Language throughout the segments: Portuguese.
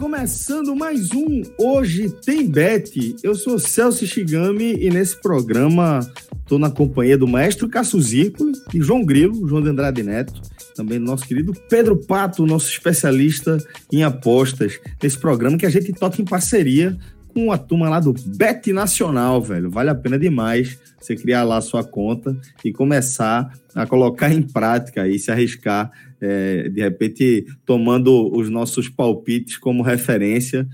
Começando mais um Hoje Tem Bet. Eu sou Celso Shigami e nesse programa estou na companhia do maestro Cássio Zirpoli e João Grilo, João de Andrade Neto, também do nosso querido Pedro Pato, nosso especialista em apostas, nesse programa que a gente toca em parceria com a turma lá do Bet Nacional, velho. Vale a pena demais você criar lá sua conta e começar a colocar em prática e se arriscar, é, de repente, tomando os nossos palpites como referência.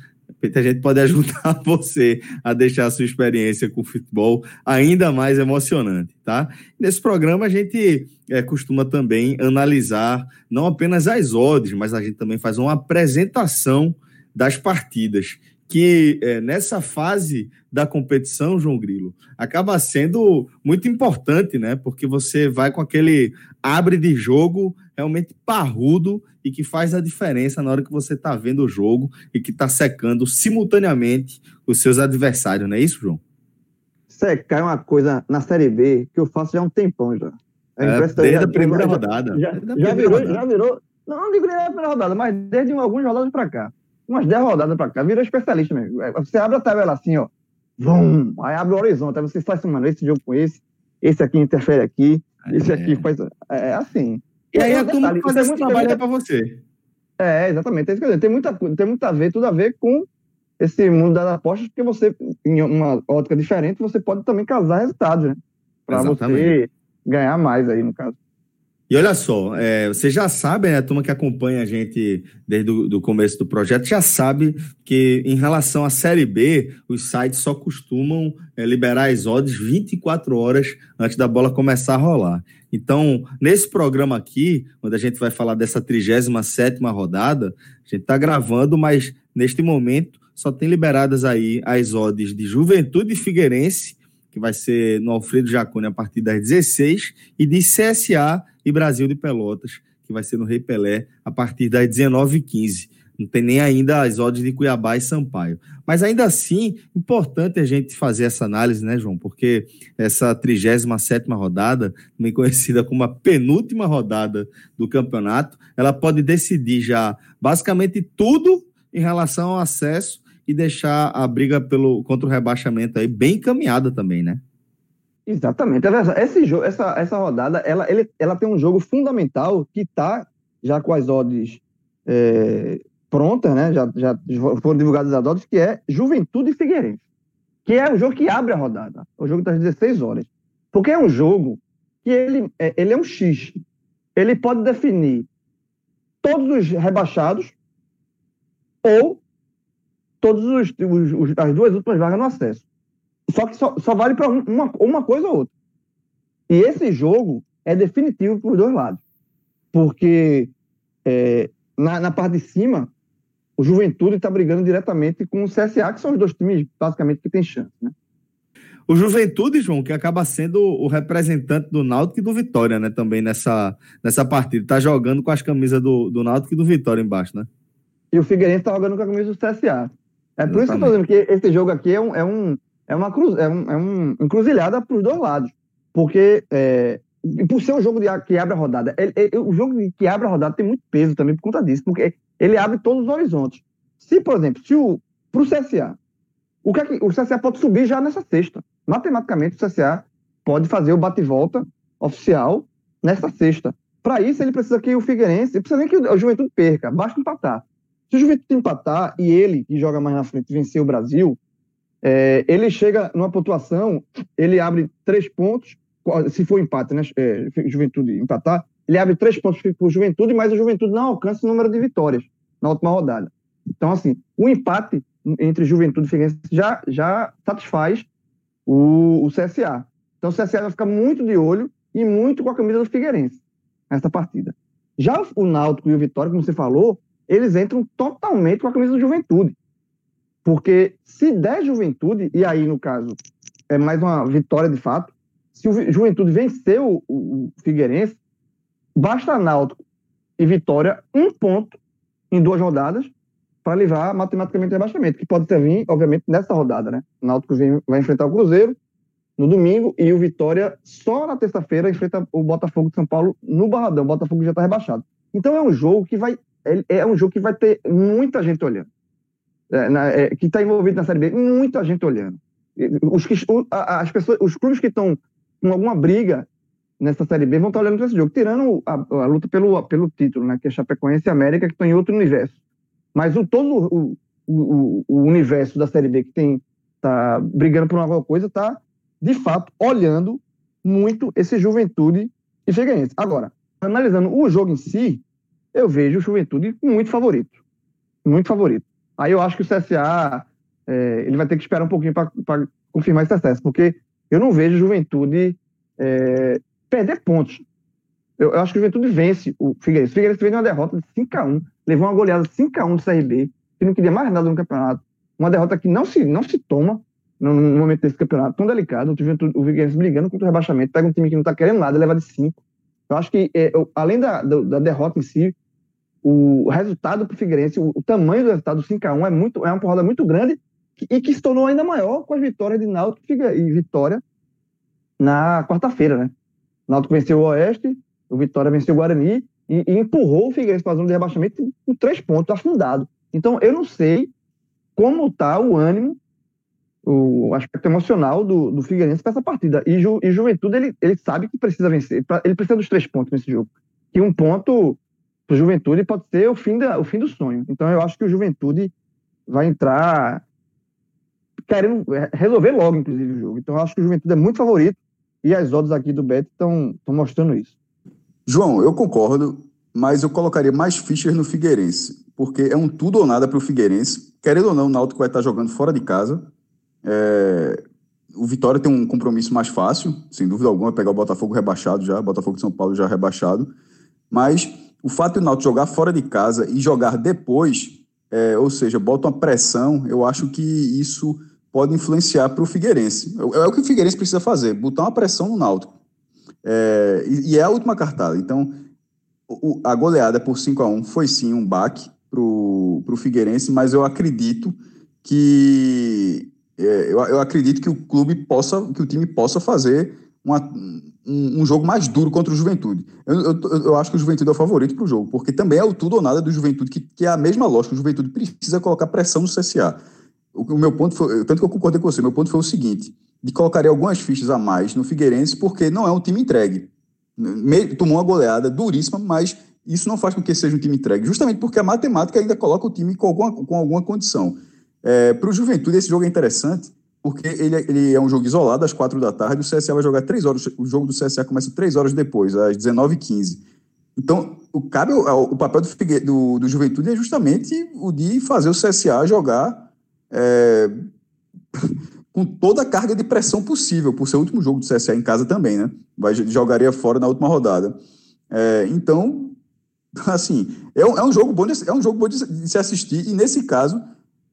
A gente pode ajudar você a deixar a sua experiência com o futebol ainda mais emocionante, tá? Nesse programa, a gente é, costuma também analisar não apenas as odds, mas a gente também faz uma apresentação das partidas que é, nessa fase da competição, João Grilo, acaba sendo muito importante, né? Porque você vai com aquele abre de jogo realmente parrudo e que faz a diferença na hora que você está vendo o jogo e que está secando simultaneamente os seus adversários, não é isso, João? Secar é uma coisa na Série B que eu faço já há um tempão já. É, desde a primeira já, rodada. Já, já, virou, rodada. já virou. Não, não digo nem a primeira rodada, mas desde algumas rodadas para cá umas 10 rodadas pra cá, virou especialista mesmo. É, você abre a tabela assim, ó. Vum, aí abre o horizonte, aí você faz assim, mano, esse jogo com esse, esse aqui interfere aqui, esse aqui é. faz. É, é assim. E, aí a turma detalhe, faz esse trabalho é pra você. É, exatamente. É. Tem, muita, tem muito a ver, tudo a ver com esse mundo das apostas, porque você, em uma ótica diferente, você pode também casar resultados, né? Exatamente. você ganhar mais aí, no caso. E olha só, é, vocês já sabem, né, a turma que acompanha a gente desde o começo do projeto já sabe que em relação à Série B, os sites só costumam é, liberar as odds 24 horas antes da bola começar a rolar. Então, nesse programa aqui, onde a gente vai falar dessa 37ª rodada, a gente está gravando, mas neste momento só tem liberadas aí as odds de Juventude e Figueirense, que vai ser no Alfredo Jacone a partir das 16, e de CSA e Brasil de Pelotas, que vai ser no Rei Pelé a partir das 19h15. Não tem nem ainda as odds de Cuiabá e Sampaio. Mas ainda assim, importante a gente fazer essa análise, né, João? Porque essa 37 rodada, também conhecida como a penúltima rodada do campeonato, ela pode decidir já basicamente tudo em relação ao acesso e deixar a briga pelo, contra o rebaixamento aí bem encaminhada também, né? Exatamente. Esse jogo, essa, essa rodada, ela, ele, ela tem um jogo fundamental que está já com as odds é, prontas, né? Já, já foram divulgadas as odds, que é Juventude e Figueirense. Que é o jogo que abre a rodada. O jogo das 16 horas. Porque é um jogo que ele, é, ele é um X. Ele pode definir todos os rebaixados ou todos os, os, os, as duas últimas vagas no acesso. Só que só, só vale para uma, uma coisa ou outra. E esse jogo é definitivo para os dois lados. Porque é, na, na parte de cima, o Juventude está brigando diretamente com o CSA, que são os dois times, basicamente, que têm chance. Né? O Juventude, João, que acaba sendo o representante do Náutico e do Vitória, né? Também nessa, nessa partida. Está jogando com as camisas do, do Náutico e do Vitória embaixo, né? E o Figueirense está jogando com a camisa do CSA. É por Exatamente. isso que eu estou dizendo que esse jogo aqui é um, é um, é uma cruz, é um, é um encruzilhada para os dois lados. Porque, é, por ser um jogo de, que abre a rodada, ele, ele, o jogo que abre a rodada tem muito peso também por conta disso, porque ele abre todos os horizontes. Se, por exemplo, se o para o CSA, o que, é que o CSA pode subir já nessa sexta. Matematicamente, o CSA pode fazer o bate-volta oficial nessa sexta. Para isso, ele precisa que o Figueirense, precisa nem que o Juventude perca, basta empatar. Se o Juventude empatar e ele, que joga mais na frente, vencer o Brasil, é, ele chega numa pontuação, ele abre três pontos, se for empate, né? É, Juventude empatar, ele abre três pontos para o Juventude, mas o Juventude não alcança o número de vitórias na última rodada. Então, assim, o empate entre Juventude e Figueirense já, já satisfaz o, o CSA. Então, o CSA vai ficar muito de olho e muito com a camisa do Figueirense nessa partida. Já o Náutico e o Vitória, como você falou, eles entram totalmente com a camisa do Juventude. Porque se der Juventude, e aí, no caso, é mais uma vitória de fato, se o Juventude vencer o, o Figueirense, basta Náutico e Vitória um ponto em duas rodadas para levar matematicamente o rebaixamento, que pode ter obviamente, nessa rodada, né? O Náutico vai enfrentar o Cruzeiro no domingo e o Vitória só na terça-feira enfrenta o Botafogo de São Paulo no Barradão. O Botafogo já está rebaixado. Então é um jogo que vai é, é um jogo que vai ter muita gente olhando, é, na, é, que está envolvido na Série B, muita gente olhando. Os, que, as pessoas, os clubes que estão com alguma briga nessa Série B vão estar olhando para esse jogo, tirando a, a, luta pelo, pelo título, né, que é Chapecoense e América, que estão em outro universo. Mas o, todo o, o, o universo da Série B que tem tá brigando por alguma coisa está, de fato, olhando muito esse Juventude e Figueirense. Agora, analisando o jogo em si, eu vejo o Juventude muito favorito. Muito favorito. Aí eu acho que o CSA é, ele vai ter que esperar um pouquinho para confirmar esse acesso, porque eu não vejo Juventude é, perder pontos. Eu, eu, acho que o Juventude vence o Figueirense. O Figueirense de uma derrota de 5x1, levou uma goleada 5x1 do CRB, que não queria mais nada no campeonato. Uma derrota que não se, não se toma no, no momento desse campeonato tão delicado. O, Juventude, o Figueirense brigando contra o rebaixamento, pega um time que não está querendo nada, leva de 5. Eu acho que, é, eu, além da, da, da, derrota em si, o resultado para o Figueirense, o, tamanho do resultado do 5x1 é, muito, é uma porrada muito grande e que se tornou ainda maior com as vitórias de Náutico e Vitória na quarta-feira, né? Náutico venceu o Oeste, o Vitória venceu o Guarani e, e empurrou o Figueirense para a zona de rebaixamento com três pontos, afundado. Então, eu não sei como está o ânimo, o aspecto emocional do, do Figueirense para essa partida. E, Ju, e Juventude, ele, ele sabe que precisa vencer, ele precisa dos três pontos nesse jogo. E um ponto para o Juventude pode ser o fim, da, o fim do sonho. Então, eu acho que o Juventude vai entrar querendo resolver logo, inclusive, o jogo. Então, eu acho que o Juventude é muito favorito e as odds aqui do Bet estão mostrando isso. João, eu concordo, mas eu colocaria mais fichas no Figueirense, porque é um tudo ou nada para o Figueirense. Querendo ou não, o Náutico vai estar jogando fora de casa. É... O Vitória tem um compromisso mais fácil, sem dúvida alguma, pegar o Botafogo rebaixado já, Botafogo de São Paulo já rebaixado. Mas o fato de o Náutico jogar fora de casa e jogar depois, é, ou seja, bota uma pressão, eu acho que isso pode influenciar para o Figueirense. É, é o que o Figueirense precisa fazer, botar uma pressão no Náutico. É, e, e, é a última cartada. Então, o, a goleada por 5 a 1 foi sim um baque para o Figueirense, mas eu acredito que é, eu, eu, acredito que o clube possa, que o time possa fazer uma, um, um, jogo mais duro contra o Juventude. Eu, eu, eu acho que o Juventude é o favorito para o jogo, porque também é o tudo ou nada do Juventude, que, que é a mesma lógica. O Juventude precisa colocar pressão no CSA. O, meu ponto foi, tanto que eu concordei com você, meu ponto foi o seguinte, de colocaria algumas fichas a mais no Figueirense, porque não é um time entregue. Me, tomou uma goleada duríssima, mas isso não faz com que seja um time entregue, justamente porque a matemática ainda coloca o time com alguma, com alguma condição. É, Para o Juventude, esse jogo é interessante, porque ele, ele, é um jogo isolado às quatro da tarde, o CSA vai jogar três horas, o jogo do CSA começa três horas depois, às 19h15. Então, o, cabe, o, papel do, do, do Juventude é justamente o de fazer o CSA jogar é, com toda a carga de pressão possível, por ser o último jogo do CSA em casa também, né? Vai, jogaria fora na última rodada. É, então, assim, é um, é um, jogo bom de, é um jogo bom de se assistir, e nesse caso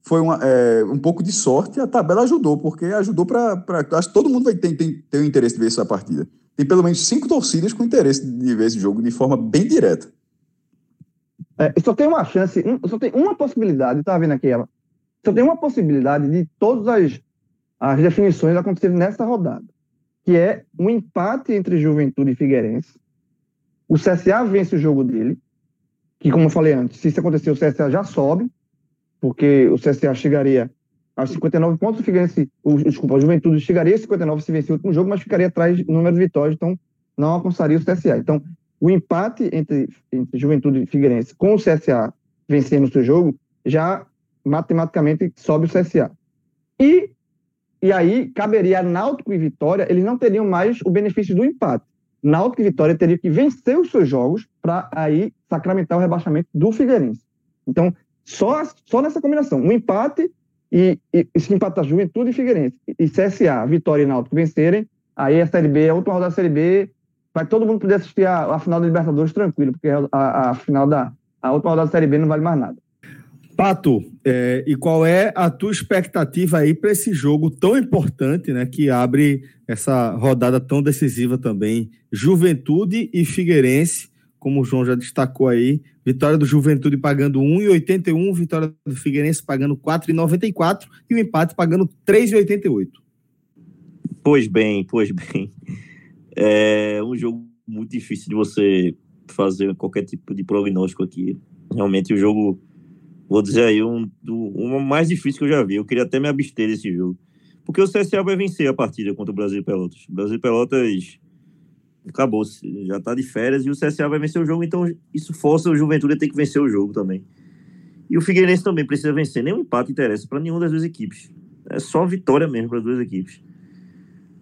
foi uma, é, um pouco de sorte, a tabela ajudou, porque ajudou para. Acho que todo mundo vai ter, ter, ter o interesse de ver essa partida. Tem pelo menos cinco torcidas com interesse de ver esse jogo de forma bem direta. É, só tem uma chance, um, só tem uma possibilidade, tá vendo aqui ela? Só tem uma possibilidade de todas as, as definições acontecerem nessa rodada, que é um empate entre Juventude e Figueirense. O CSA vence o jogo dele, que, como eu falei antes, se isso acontecer, o CSA já sobe, porque o CSA chegaria aos 59 pontos, o Figueirense, o, desculpa, o Juventude chegaria a 59 se vencer o último jogo, mas ficaria atrás do número de vitórias, então não alcançaria o CSA. Então, o empate entre, entre Juventude e Figueirense com o CSA vencendo o seu jogo já matematicamente sobe o CSA. E, e aí caberia a Náutico e Vitória, eles não teriam mais o benefício do empate. Náutico e Vitória teriam que vencer os seus jogos para aí sacramentar o rebaixamento do Figueirense. Então, só, só nessa combinação, um empate e, e, e se empatar Juventude e Figueirense, e CSA, Vitória e Náutico vencerem, aí a Série B, a última rodada da Série B, vai todo mundo poder assistir a, a final da Libertadores tranquilo, porque a, a, final da a última rodada da Série B não vale mais nada. Pato, é, e qual é a tua expectativa aí para esse jogo tão importante, né, que abre essa rodada tão decisiva também? Juventude e Figueirense, como o João já destacou aí, vitória do Juventude pagando 1,81, vitória do Figueirense pagando 4,94 e o empate pagando 3,88. Pois bem, pois bem. É um jogo muito difícil de você fazer qualquer tipo de prognóstico aqui. Realmente o jogo vou dizer aí, um, um mais difícil que eu já vi. Eu queria até me abster desse jogo. Porque o CSA vai vencer a partida contra o Brasil Pelotas. O Brasil Pelotas acabou, já tá de férias e o CSA vai vencer o jogo, então isso força o Juventude a ter que vencer o jogo também. E o Figueirense também precisa vencer. Nenhum empate interessa para nenhuma das duas equipes. É só vitória mesmo para as duas equipes.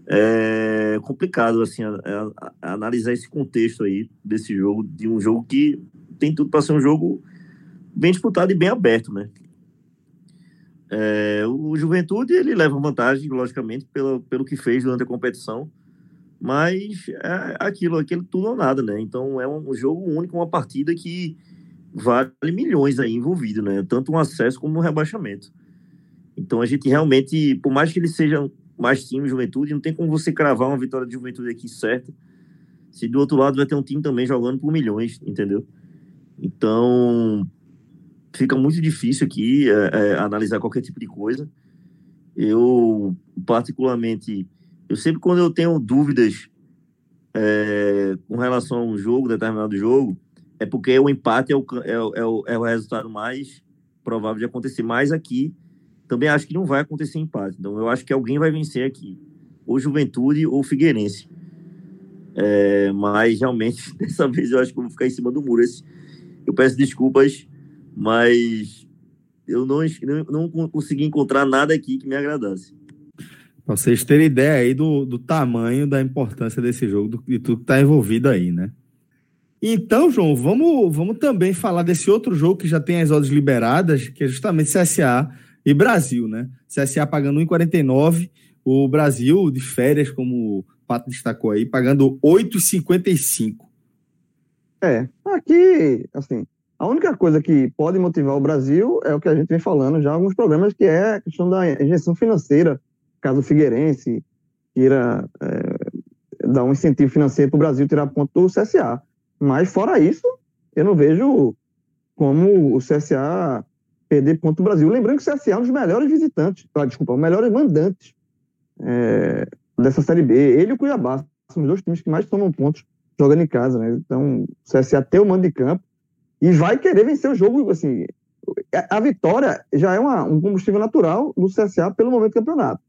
É complicado assim a, a, a analisar esse contexto aí desse jogo, de um jogo que tem tudo para ser um jogo bem disputado e bem aberto, né? É, o Juventude ele leva vantagem, logicamente, pelo, pelo que fez durante a competição, mas é aquilo, aquilo tudo ou nada, né? Então é um jogo único, uma partida que vale milhões aí envolvido, né? Tanto um acesso como um rebaixamento. Então a gente realmente, por mais que eles sejam mais time Juventude, não tem como você cravar uma vitória de Juventude aqui certa. Se do outro lado vai ter um time também jogando por milhões, entendeu? Então, fica muito difícil aqui é, é, analisar qualquer tipo de coisa. Eu, particularmente, eu sempre quando eu tenho dúvidas é, com relação a um jogo, determinado jogo, é porque o empate é o, é, é, o, é o resultado mais provável de acontecer. Mas aqui, também acho que não vai acontecer empate. Então, eu acho que alguém vai vencer aqui. Ou Juventude ou Figueirense. É, mas, realmente, dessa vez eu acho que eu vou ficar em cima do muro. Esse, eu peço desculpas mas eu não, não, não consegui encontrar nada aqui que me agradasse. Pra vocês terem ideia aí do, do tamanho da importância desse jogo, de tudo que está envolvido aí, né? Então, João, vamos, vamos também falar desse outro jogo que já tem as odds liberadas, que é justamente CSA e Brasil, né? CSA pagando 1,49, o Brasil de férias, como o Pato destacou aí, pagando 8,55. É, aqui, assim, a única coisa que pode motivar o Brasil é o que a gente vem falando já em alguns programas, que é a questão da injeção financeira, caso o Figueirense queira é, dar um incentivo financeiro para o Brasil tirar ponto do CSA. Mas, fora isso, eu não vejo como o CSA perder ponto do Brasil. Lembrando que o CSA é um dos melhores visitantes, ah, desculpa, os melhores mandantes é, dessa Série B. Ele e o Cuiabá são os dois times que mais tomam pontos jogando em casa. Né? Então, o CSA tem o mando de campo e vai querer vencer o jogo. Assim, a vitória já é uma, um combustível natural do CSA pelo momento do campeonato.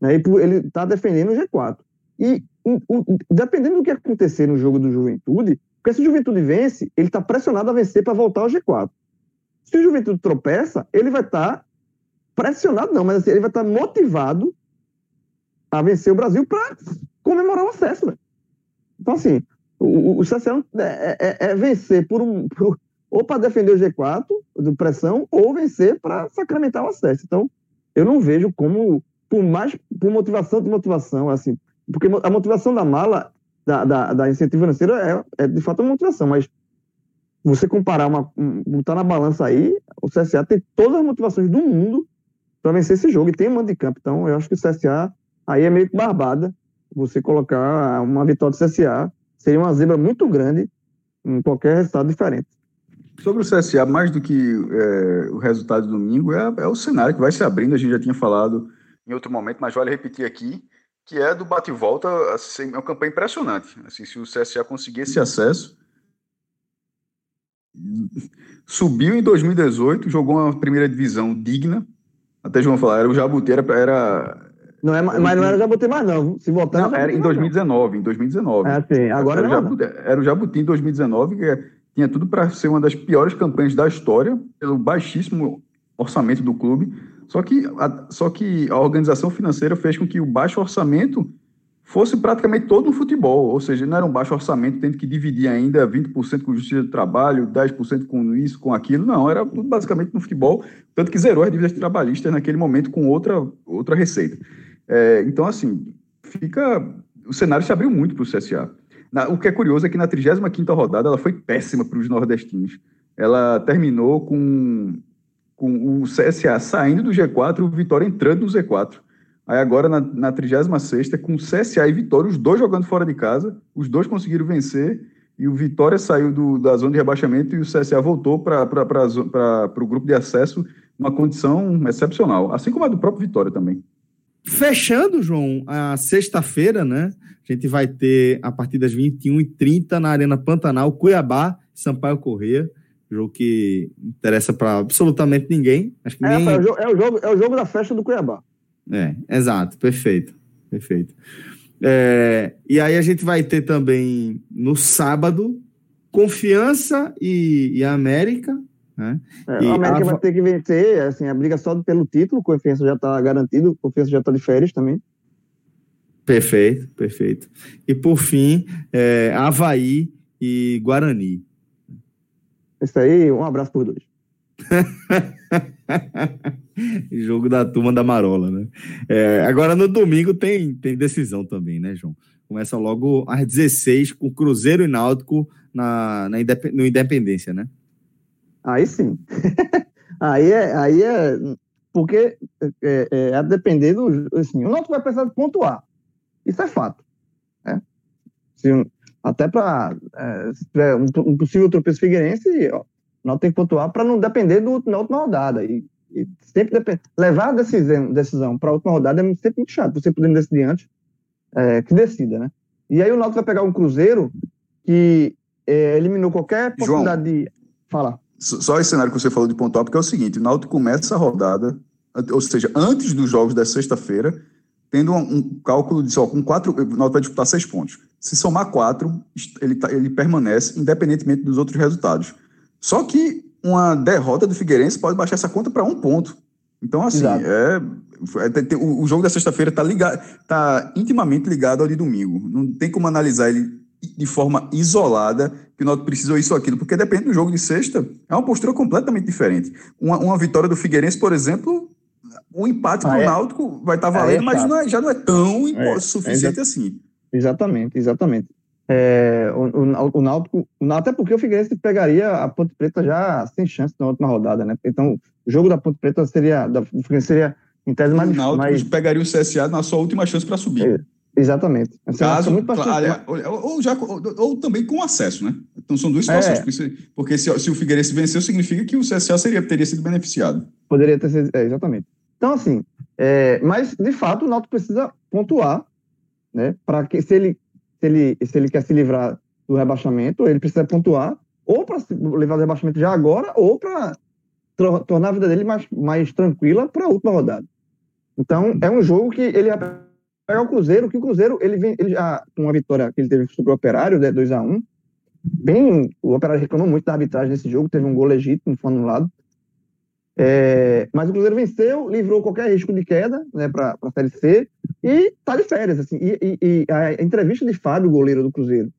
Né? E ele está defendendo o G4. E dependendo do que acontecer no jogo do Juventude, porque se o Juventude vence, ele está pressionado a vencer para voltar ao G4. Se o Juventude tropeça, ele vai estar tá pressionado, não, mas assim, ele vai estar tá motivado a vencer o Brasil para comemorar o acesso. Né? Então, assim, o, o CSA é, é, é, vencer por um, por, ou para defender o G4 do pressão, ou vencer para sacramentar o acesso. Então, eu não vejo como, por mais por motivação de motivação, assim, porque a motivação da mala, da, da, da incentivo financeiro, é, é de fato uma motivação, mas você comparar, uma, botar na balança aí, o CSA tem todas as motivações do mundo para vencer esse jogo e tem mando de campo. Então, eu acho que o CSA aí é meio que barbada. Você colocar uma vitória do CSA seria uma zebra muito grande em qualquer resultado diferente. Sobre o CSA, mais do que é, o resultado do domingo, é, é, o cenário que vai se abrindo. A gente já tinha falado em outro momento, mas vale repetir aqui, que é do bate volta, assim, é uma campanha impressionante. Assim, se o CSA conseguir esse acesso, subiu em 2018, jogou uma primeira divisão digna. Até João falar, era o Jabuti, era, era não é, mas não era Jabuti mais, não. Se voltar. Não, era em 2019, em 2019. É, sim. Agora era, não, o Jabuti, era o Jabuti em 2019, que tinha tudo para ser uma das piores campanhas da história, pelo baixíssimo orçamento do clube. Só que, a, só que a organização financeira fez com que o baixo orçamento fosse praticamente todo no futebol, ou seja, não era um baixo orçamento, tendo que dividir ainda 20% com justiça do trabalho, 10% com isso, com aquilo, não, era tudo basicamente no futebol, tanto que zerou as dívidas trabalhistas naquele momento com outra, outra receita. É, então, assim, fica. O cenário se abriu muito para o CSA. Na, o que é curioso é que na 35 rodada ela foi péssima para os nordestinos. Ela terminou com, com o CSA saindo do G4 e o Vitória entrando no Z4. Aí agora, na, na 36 com CSA e Vitória, os dois jogando fora de casa, os dois conseguiram vencer, e o Vitória saiu do, da zona de rebaixamento e o CSA voltou para o grupo de acesso numa condição excepcional, assim como a do próprio Vitória também. Fechando, João, a sexta-feira, né? A gente vai ter a partir das 21h30 na Arena Pantanal, Cuiabá, Sampaio Corrêa. Jogo que interessa para absolutamente ninguém. Acho que é, nem... é, o jogo, é, o jogo, é o jogo da festa do Cuiabá. É, exato, perfeito, perfeito. É, e aí a gente vai ter também no sábado Confiança e, e América. Né? É, e a América a... vai ter que vencer, assim, a briga só pelo título, Confiança já está garantido, Confiança já está de férias também. Perfeito, perfeito. E por fim, é, Havaí e Guarani. Isso aí, um abraço por dois. Jogo da turma da Marola, né? É, agora no domingo tem, tem decisão também, né, João? Começa logo às 16 com Cruzeiro e Náutico na, na Indep no Independência, né? Aí sim. aí, é, aí é. Porque é, é, a depender do. Assim, o Náutico vai precisar pontuar. Isso é fato. Né? Se, até para é, um, um possível tropeço figueirense, ó, não tem que pontuar para não depender do, na última rodada. E, e sempre depend... levar a decisão, decisão para a última rodada é sempre muito chato. Você podendo decidir antes, é, que decida, né? E aí o Náutico vai pegar um Cruzeiro que é, eliminou qualquer possibilidade João, de falar. Só esse cenário que você falou de pontuar, porque é o seguinte: o Náutico começa a rodada, ou seja, antes dos jogos da sexta-feira, tendo um, um, cálculo de só com quatro. O Náutico vai disputar seis pontos. Se somar quatro, ele, tá, ele permanece, independentemente dos outros resultados. Só que uma derrota do Figueirense pode baixar essa conta para um ponto. Então, assim, é, é, o, jogo da sexta-feira está ligado, tá intimamente ligado ao de domingo. Não tem como analisar ele de forma isolada que o Náutico precisou isso ou aquilo, porque depende do jogo de sexta, é uma postura completamente diferente. Uma, uma vitória do Figueirense, por exemplo, o empate ah, para o é? Náutico vai estar tá valendo, é mas não é, já não é tão é, suficiente assim. Exatamente, exatamente. É, o, o, o, Náutico, até porque o Figueirense pegaria a Ponte Preta já sem chance na última rodada, né? Então, o jogo da Ponte Preta seria, da, seria em tese mais... O Náutico mais... pegaria o CSA na sua última chance para subir. É, exatamente. Assim, Caso, muito claro, ou, ou, já, ou, ou, também com acesso, né? Então são duas situações. É. Porque, porque se, se, o Figueirense venceu, significa que o CSA seria, teria sido beneficiado. Poderia ter sido, é, exatamente. Então, assim, é, mas de fato o Náutico precisa pontuar, né? Para que se ele se ele, se ele quer se livrar do rebaixamento, ele precisa pontuar, ou para levar o rebaixamento já agora, ou para tornar a vida dele mais, mais tranquila para a última rodada. Então, é um jogo que ele pegar o Cruzeiro, que o Cruzeiro, ele vem, ele já, com uma vitória que ele teve sobre o Operário, né, 2x1, bem, o Operário reclamou muito da arbitragem nesse jogo, teve um gol legítimo, foi anulado, é, mas o Cruzeiro venceu, livrou qualquer risco de queda né, para a Série C e está de férias. Assim, e, e, e, a entrevista de Fábio, goleiro do Cruzeiro,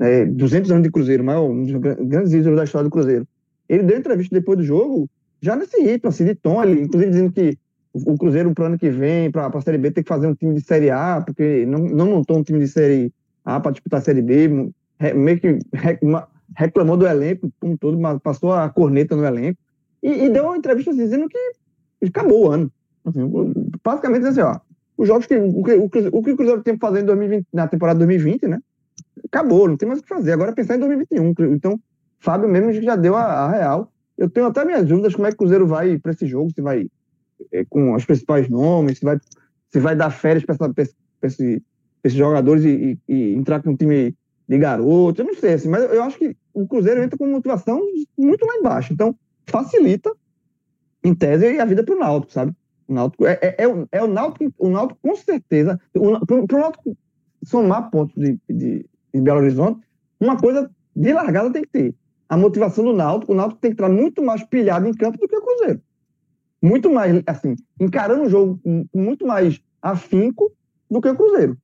é, 200 anos de Cruzeiro, maior, um dos grandes ídolos da história do Cruzeiro, ele deu entrevista depois do jogo, já nesse ritmo, assim, de tom, ele, inclusive dizendo que o Cruzeiro, para o ano que vem, para a Série B, tem que fazer um time de Série A, porque não, não montou um time de Série A para disputar a Série B, meio que reclamou do elenco como todo, passou a corneta no elenco. E, e deu uma entrevista assim, dizendo que acabou o ano. Assim, basicamente assim, ó, os jogos que o, que o, que o Cruzeiro tem que fazer em 2020, na temporada 2020, né? Acabou, não tem mais o que fazer. Agora é pensar em 2021. Então, Fábio mesmo já deu a, a real. Eu tenho até minhas dúvidas como é que o Cruzeiro vai para esse jogo, se vai é, com os principais nomes, se vai, se vai dar férias para esse, esses jogadores e, e, e, entrar com um time de garoto. Eu não sei, assim, mas eu acho que o Cruzeiro entra com motivação muito lá embaixo. Então, facilita, em tese, a vida para o Náutico, sabe? O Náutico é, é, é, o, é o Náutico, o Náutico com certeza, para o Náutico somar pontos de, de, de Belo Horizonte, uma coisa de largada tem que ter. A motivação do Náutico, o Náutico tem que estar muito mais pilhado em campo do que o Cruzeiro. Muito mais, assim, encarando o jogo com muito mais afinco do que o Cruzeiro.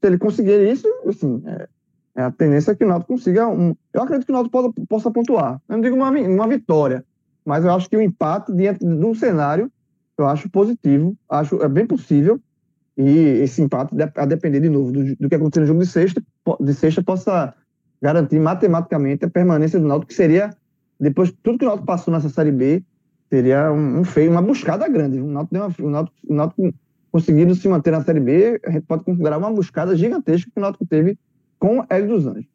Se ele conseguir isso, assim, é, é a tendência é que o Náutico consiga um. Eu acredito que o Náutico possa, possa pontuar. Eu não digo uma, uma vitória, mas eu acho que o empate diante de um cenário eu acho positivo, acho é bem possível. E esse empate, a depender de novo do, do que acontecer no jogo de sexta, de sexta possa garantir matematicamente a permanência do Náutico, que seria, depois de tudo que o Náutico passou nessa Série B, seria um, um feio, uma buscada grande. O Náutico, o Náutico, o Náutico conseguindo se manter na Série B, a gente pode considerar uma buscada gigantesca que o Náutico teve com Hélio dos Anjos.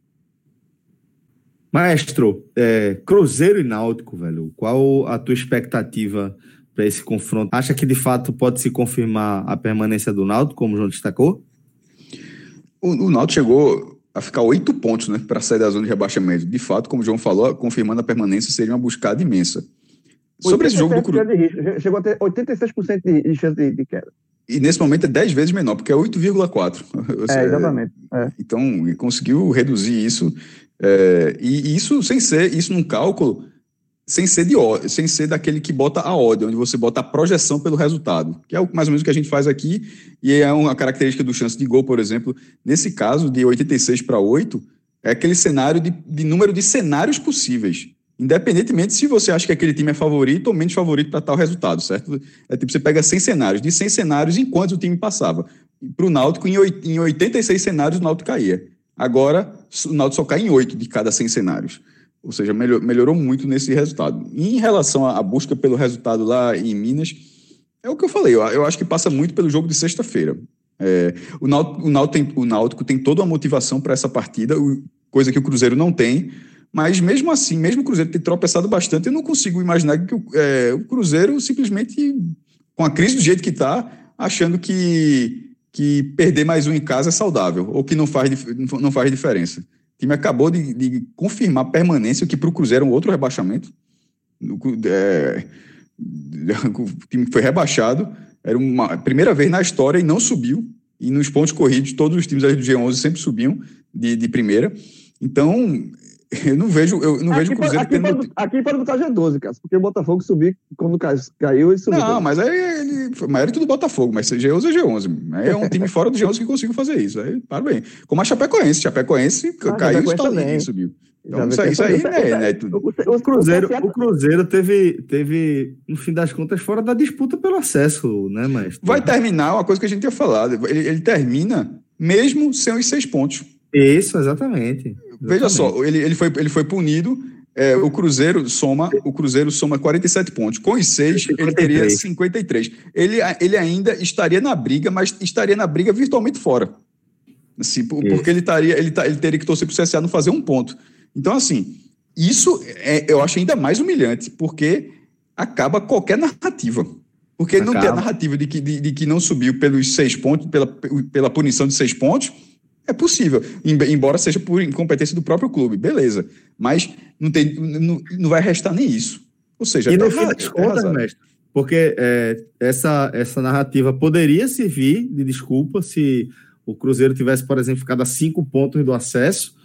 Maestro, é, Cruzeiro e Náutico, velho, qual a tua expectativa para esse confronto? Acha que de fato pode se confirmar a permanência do Náutico, como o João destacou? O, o Náutico chegou a ficar oito pontos né, para sair da zona de rebaixamento. De fato, como o João falou, confirmando a permanência seria uma buscada imensa. Sobre esse jogo do Cruzeiro. Chegou a ter 86% de chance de, de queda. E nesse momento é 10 vezes menor, porque é 8,4. É, exatamente. É. Então, conseguiu reduzir isso. É, e isso sem ser, isso num cálculo, sem ser, de, sem ser daquele que bota a ordem, onde você bota a projeção pelo resultado, que é mais ou menos o que a gente faz aqui, e é uma característica do chance de gol, por exemplo. Nesse caso, de 86 para 8, é aquele cenário de, de número de cenários possíveis independentemente se você acha que aquele time é favorito ou menos favorito para tal resultado, certo? É tipo, você pega 100 cenários, de 100 cenários, em quantos o time passava? Para o Náutico, em 86 cenários, o Náutico caía. Agora, o Náutico só cai em 8 de cada 100 cenários. Ou seja, melhor, melhorou muito nesse resultado. E em relação à busca pelo resultado lá em Minas, é o que eu falei, eu, eu acho que passa muito pelo jogo de sexta-feira. É, o, Náutico, o, Náutico tem, o Náutico tem toda uma motivação para essa partida, coisa que o Cruzeiro não tem. Mas mesmo assim, mesmo o Cruzeiro ter tropeçado bastante, eu não consigo imaginar que o, é, o Cruzeiro simplesmente, com a crise do jeito que está, achando que, que perder mais um em casa é saudável, ou que não faz, não faz diferença. Time acabou de, de confirmar permanência, que para o Cruzeiro é um outro rebaixamento. É, o time foi rebaixado, era uma primeira vez na história e não subiu. E nos pontos corridos, todos os times do G11 sempre subiam de, de primeira. Então, eu não vejo, eu não aqui vejo o Cruzeiro aqui tendo. Pode, aqui pode botar G12, cara, porque o Botafogo subir, quando caiu, ele subiu. Não, mas aí ele. Mérito do Botafogo, mas G11 é G11. Aí é um time fora do G11 que conseguiu fazer isso. Aí, parabéns. Como a Chapecoense. Chapecoense ah, caiu e e subiu. Então, isso, isso aí, né, né, o, o, Cruzeiro, o Cruzeiro teve, teve, no fim das contas, fora da disputa pelo acesso, né, mas Vai terminar uma coisa que a gente tinha falado. Ele, ele termina mesmo sem os seis pontos. Isso, exatamente. Veja só, ele, ele, foi, ele foi punido. É, o Cruzeiro soma o Cruzeiro soma 47 pontos. Com os seis, 53. ele teria 53. Ele, ele ainda estaria na briga, mas estaria na briga virtualmente fora. Assim, porque ele, estaria, ele, ele teria que torcer para o CSA não fazer um ponto. Então, assim, isso é, eu acho ainda mais humilhante, porque acaba qualquer narrativa. Porque acaba. não tem a narrativa de que, de, de, que não subiu pelos seis pontos, pela, pela punição de seis pontos, é possível, embora seja por incompetência do próprio clube, beleza. Mas não, tem, não, não vai restar nem isso. Ou seja, e no fim das contas, mestre, porque é, essa, essa narrativa poderia servir de desculpa se o Cruzeiro tivesse, por exemplo, ficado a cinco pontos do acesso,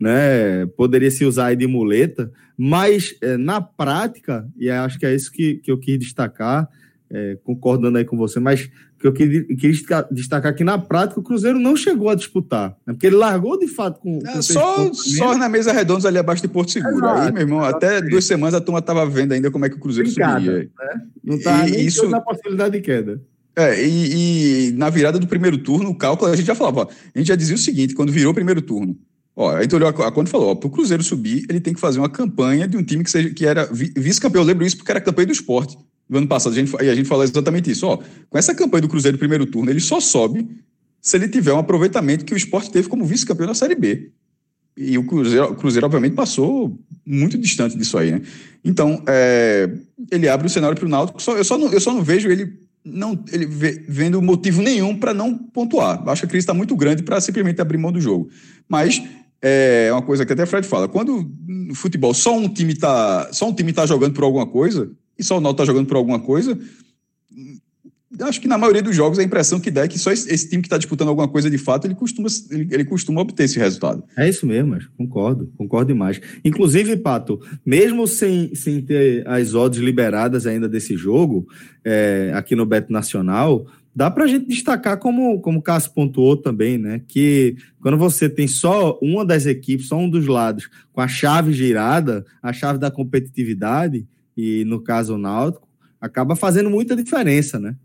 né? Poderia se usar aí de muleta, mas é, na prática, e acho que é isso que, que eu quis destacar, é, concordando aí com você, mas que eu queria, queria, destacar que na prática o Cruzeiro não chegou a disputar, né? porque ele largou de fato com. É, só, só na mesa redonda ali abaixo de Porto Seguro. Exato, aí, meu irmão, até duas semanas a turma estava vendo ainda como é que o Cruzeiro Brincada, subiria. Né? Não estava nem isso na possibilidade de queda. É, e, e, na virada do primeiro turno, o cálculo, a gente já falava, ó, a gente já dizia o seguinte, quando virou o primeiro turno, ó, a gente olhou a, a conta e falou, para o Cruzeiro subir, ele tem que fazer uma campanha de um time que, seja, que era vice-campeão, eu lembro isso porque era campanha do esporte, do ano passado, a gente, e a gente falou exatamente isso. Ó, com essa campanha do Cruzeiro primeiro turno, ele só sobe se ele tiver um aproveitamento que o esporte teve como vice-campeão da Série B. E o Cruzeiro, o Cruzeiro, obviamente, passou muito distante disso aí, né? Então, é, ele abre o cenário para o Náutico. Só, eu, só não, eu só não vejo ele não ele vendo motivo nenhum para não pontuar. Acho que a crise está muito grande para simplesmente abrir mão do jogo. Mas é uma coisa que até Fred fala: quando no futebol só um time está só um time tá jogando por alguma coisa, e só o Náutico está jogando por alguma coisa. Acho que na maioria dos jogos a impressão que dá é que só esse, esse time que está disputando alguma coisa de fato, ele costuma, ele, ele, costuma obter esse resultado. É isso mesmo, concordo, concordo demais. Inclusive, Pato, mesmo sem, sem ter as odds liberadas ainda desse jogo, é, aqui no Beto Nacional, dá para a gente destacar, como, como o Cássio pontuou também, né? Que quando você tem só uma das equipes, só um dos lados, com a chave girada, a chave da competitividade, e no caso o Náutico, acaba fazendo muita diferença, né?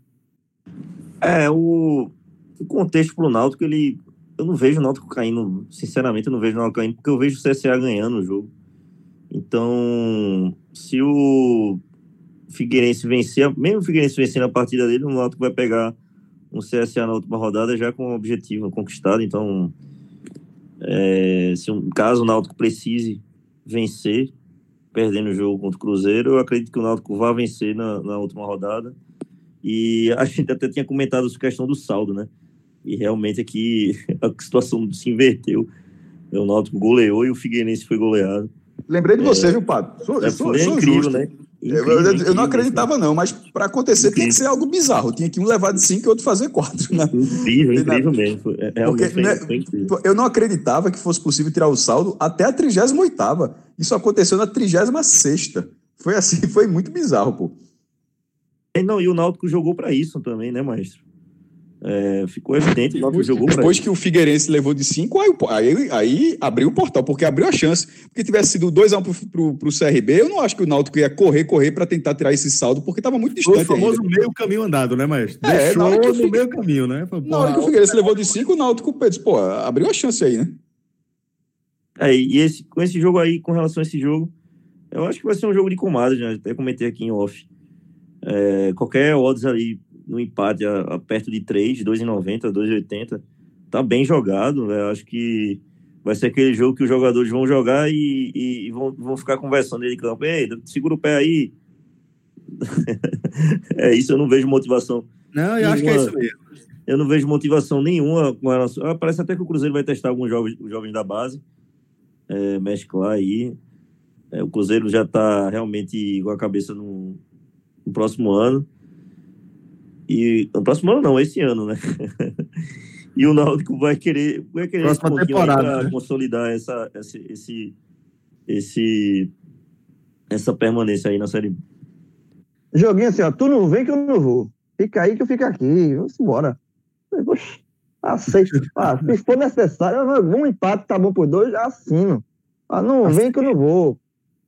É, o, o contexto para o Náutico, ele. Eu não vejo o Náutico caindo, sinceramente, eu não vejo o Náutico caindo, porque eu vejo o CSA ganhando o jogo. Então, se o Figueirense vencer, mesmo o Figueirense vencendo a partida dele, o Náutico vai pegar um CSA na última rodada já com o objetivo conquistado. Então, é, se um caso o Náutico precise vencer, perdendo o jogo contra o Cruzeiro, eu acredito que o Náutico vai vencer na, na última rodada. E a gente até tinha comentado essa questão do saldo, né? E realmente aqui a situação se inverteu. O Náutico goleou e o Figueirense foi goleado. Lembrei de você, é, viu, Pato? Sou, é, sou, sou incrível, justo. né? Incrível, eu, eu, eu, não acreditava, não, mas para acontecer incrível. tinha que ser algo bizarro. Tinha que um levar de cinco e outro fazer quatro. Né? Incrível, incrível mesmo. É, Porque, foi, né, foi eu não acreditava que fosse possível tirar o saldo até a 38. Isso aconteceu na 36. Foi assim, foi muito bizarro, pô. E, não, e o Náutico jogou para isso também, né, maestro? É, ficou evidente o Náutico jogou Depois que o Figueirense levou de 5, aí, aí, aí, abriu o portal, porque abriu a chance. Porque tivesse sido 2x1 pro, pro, pro CRB, eu não acho que o Náutico ia correr, correr para tentar tirar esse saldo, porque estava muito distante. Foi o famoso ainda. meio caminho andado, né, maestro? É, Deixou no Figue... meio caminho, né? Pô, na hora que o Figueirense levou de 5, o Náutico disse, pô, abriu a chance aí, né? É, e esse, com esse jogo aí, com relação a esse jogo, eu acho que vai ser um jogo de comadre, né? Até comentei aqui em off. É, qualquer odds ali no empate a, a perto de 3, 2,90, 2,80, tá bem jogado. Né? Acho que vai ser aquele jogo que os jogadores vão jogar e, e, e vão, vão ficar conversando de campo. Ei, segura o pé aí. é isso, eu não vejo motivação. Não, eu nenhuma, acho que é isso mesmo. Eu não vejo motivação nenhuma com relação. Ah, parece até que o Cruzeiro vai testar alguns jovens, jovens da base, é, mesclar aí. É, o Cruzeiro já está realmente com a cabeça no, no próximo ano. E no próximo ano não, esse ano, né? e o Náutico vai querer, vai querer Próxima temporada, né? consolidar essa, esse, esse, esse, essa permanência aí na Série B. Joguinho assim, ó, tu não vem que eu não vou. Fica aí que eu fico aqui. Vamos embora. Poxa, aceito. Ah, se for necessário, um empate tá bom por dois, já assino. Ah, não vem que eu não vou.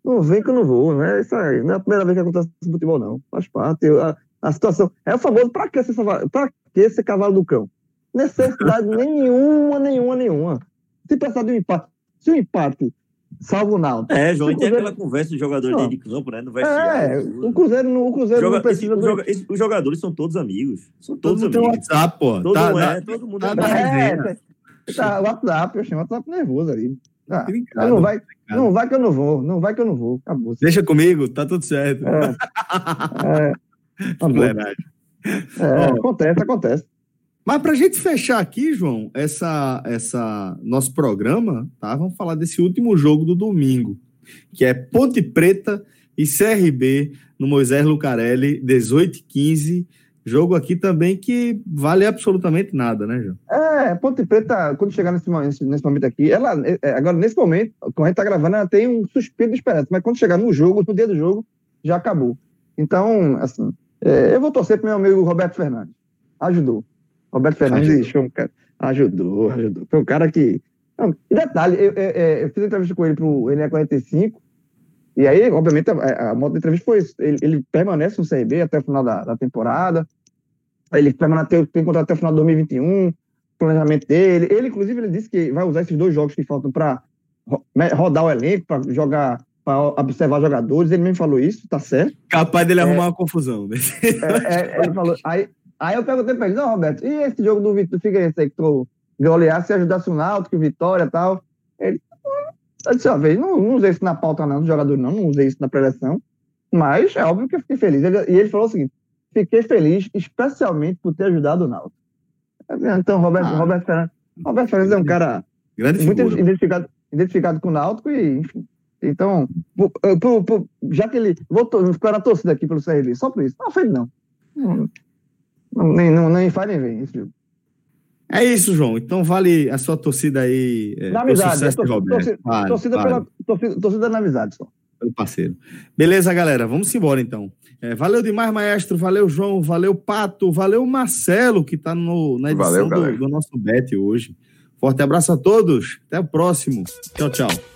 Não vem que eu não vou, né? Isso aí não é a primeira vez que acontece no futebol, não. Faz parte. Eu, a, situação. É o famoso, pra que esse, pra que esse cavalo do cão? Necessidade nenhuma, nenhuma, nenhuma. Se pensar de um empate, se o um empate salvo o Náutico. É, João, tem aquela conversa de jogadores dentro de campo, né? No vestiário. É, o Cruzeiro, o Cruzeiro Joga, não precisa... Esse, do... esse, os jogadores são todos amigos. São todos todo amigos. Tem WhatsApp, pô. Todo, tá, é, todo mundo tá, é, é, tá, WhatsApp, eu chamo WhatsApp nervoso ali. Ah, não, vai, não vai que eu não vou, não vai que eu não vou. Acabou. Deixa comigo, tá tudo certo. É. é. Tá Verdade. É, acontece, acontece. Mas para a gente fechar aqui, João, essa, essa nosso programa, tá? Vamos falar desse último jogo do domingo, que é Ponte Preta e CRB no Moisés Lucarelli, 18 15 Jogo aqui também que vale absolutamente nada, né, João? É, Ponte Preta, quando chegar nesse, nesse, nesse momento aqui, ela, é, agora, nesse momento, quando a gente tá gravando, ela tem um suspiro de esperança, mas quando chegar no jogo, no dia do jogo, já acabou. Então, assim, é, eu vou torcer pro meu amigo Roberto Fernandes. Ajudou. Roberto Fernandes ajudou. foi um cara. Ajudou, ajudou. Foi um cara que. Não, detalhe, eu, eu, eu, fiz entrevista com ele pro NE45, e aí, obviamente, a, a moto da entrevista foi isso. Ele, ele, permanece no CRB até o final da, da temporada. Ele permanece, tem contrato até o final de 2021. Planejamento dele. Ele, inclusive, ele disse que vai usar esses dois jogos que faltam para rodar o elenco, para jogar, para observar jogadores. Ele mesmo falou isso, tá certo. Capaz dele é, arrumar uma confusão. Né? É, é, ele falou. Aí, aí eu perguntei para ele: não, Roberto, e esse jogo do, do Figueirense aí que tu golear, se ajudasse o Náutico, Vitória e tal? Ele, eu disse, vez, não, não usei isso na pauta não, dos jogadores não, não usei isso na preleção, mas é óbvio que eu fiquei feliz. Ele, e ele falou o seguinte, fiquei feliz especialmente por ter ajudado o Naldo. Então, Roberto, ah. Roberto Fernandes, Roberto Fernandes é um cara Grande muito identificado, identificado com o Náutico e, enfim, então, por, por, por, já que ele voltou, ficou na torcida aqui pelo CRB, só por isso, não fez não. não, não nem, não, nem faz nem vem esse jogo. É isso, João. Então vale a sua torcida aí. É, na amizade. Torcida, torcida, vale, torcida, vale. Pela, torcida, torcida na amizade só. Pelo parceiro. Beleza, galera, vamos embora então. É, valeu demais, maestro. Valeu, João. Valeu, Pato. Valeu, Marcelo, que está na edição valeu, do, do nosso Bet hoje. Forte abraço a todos. Até o próximo. Tchau, tchau.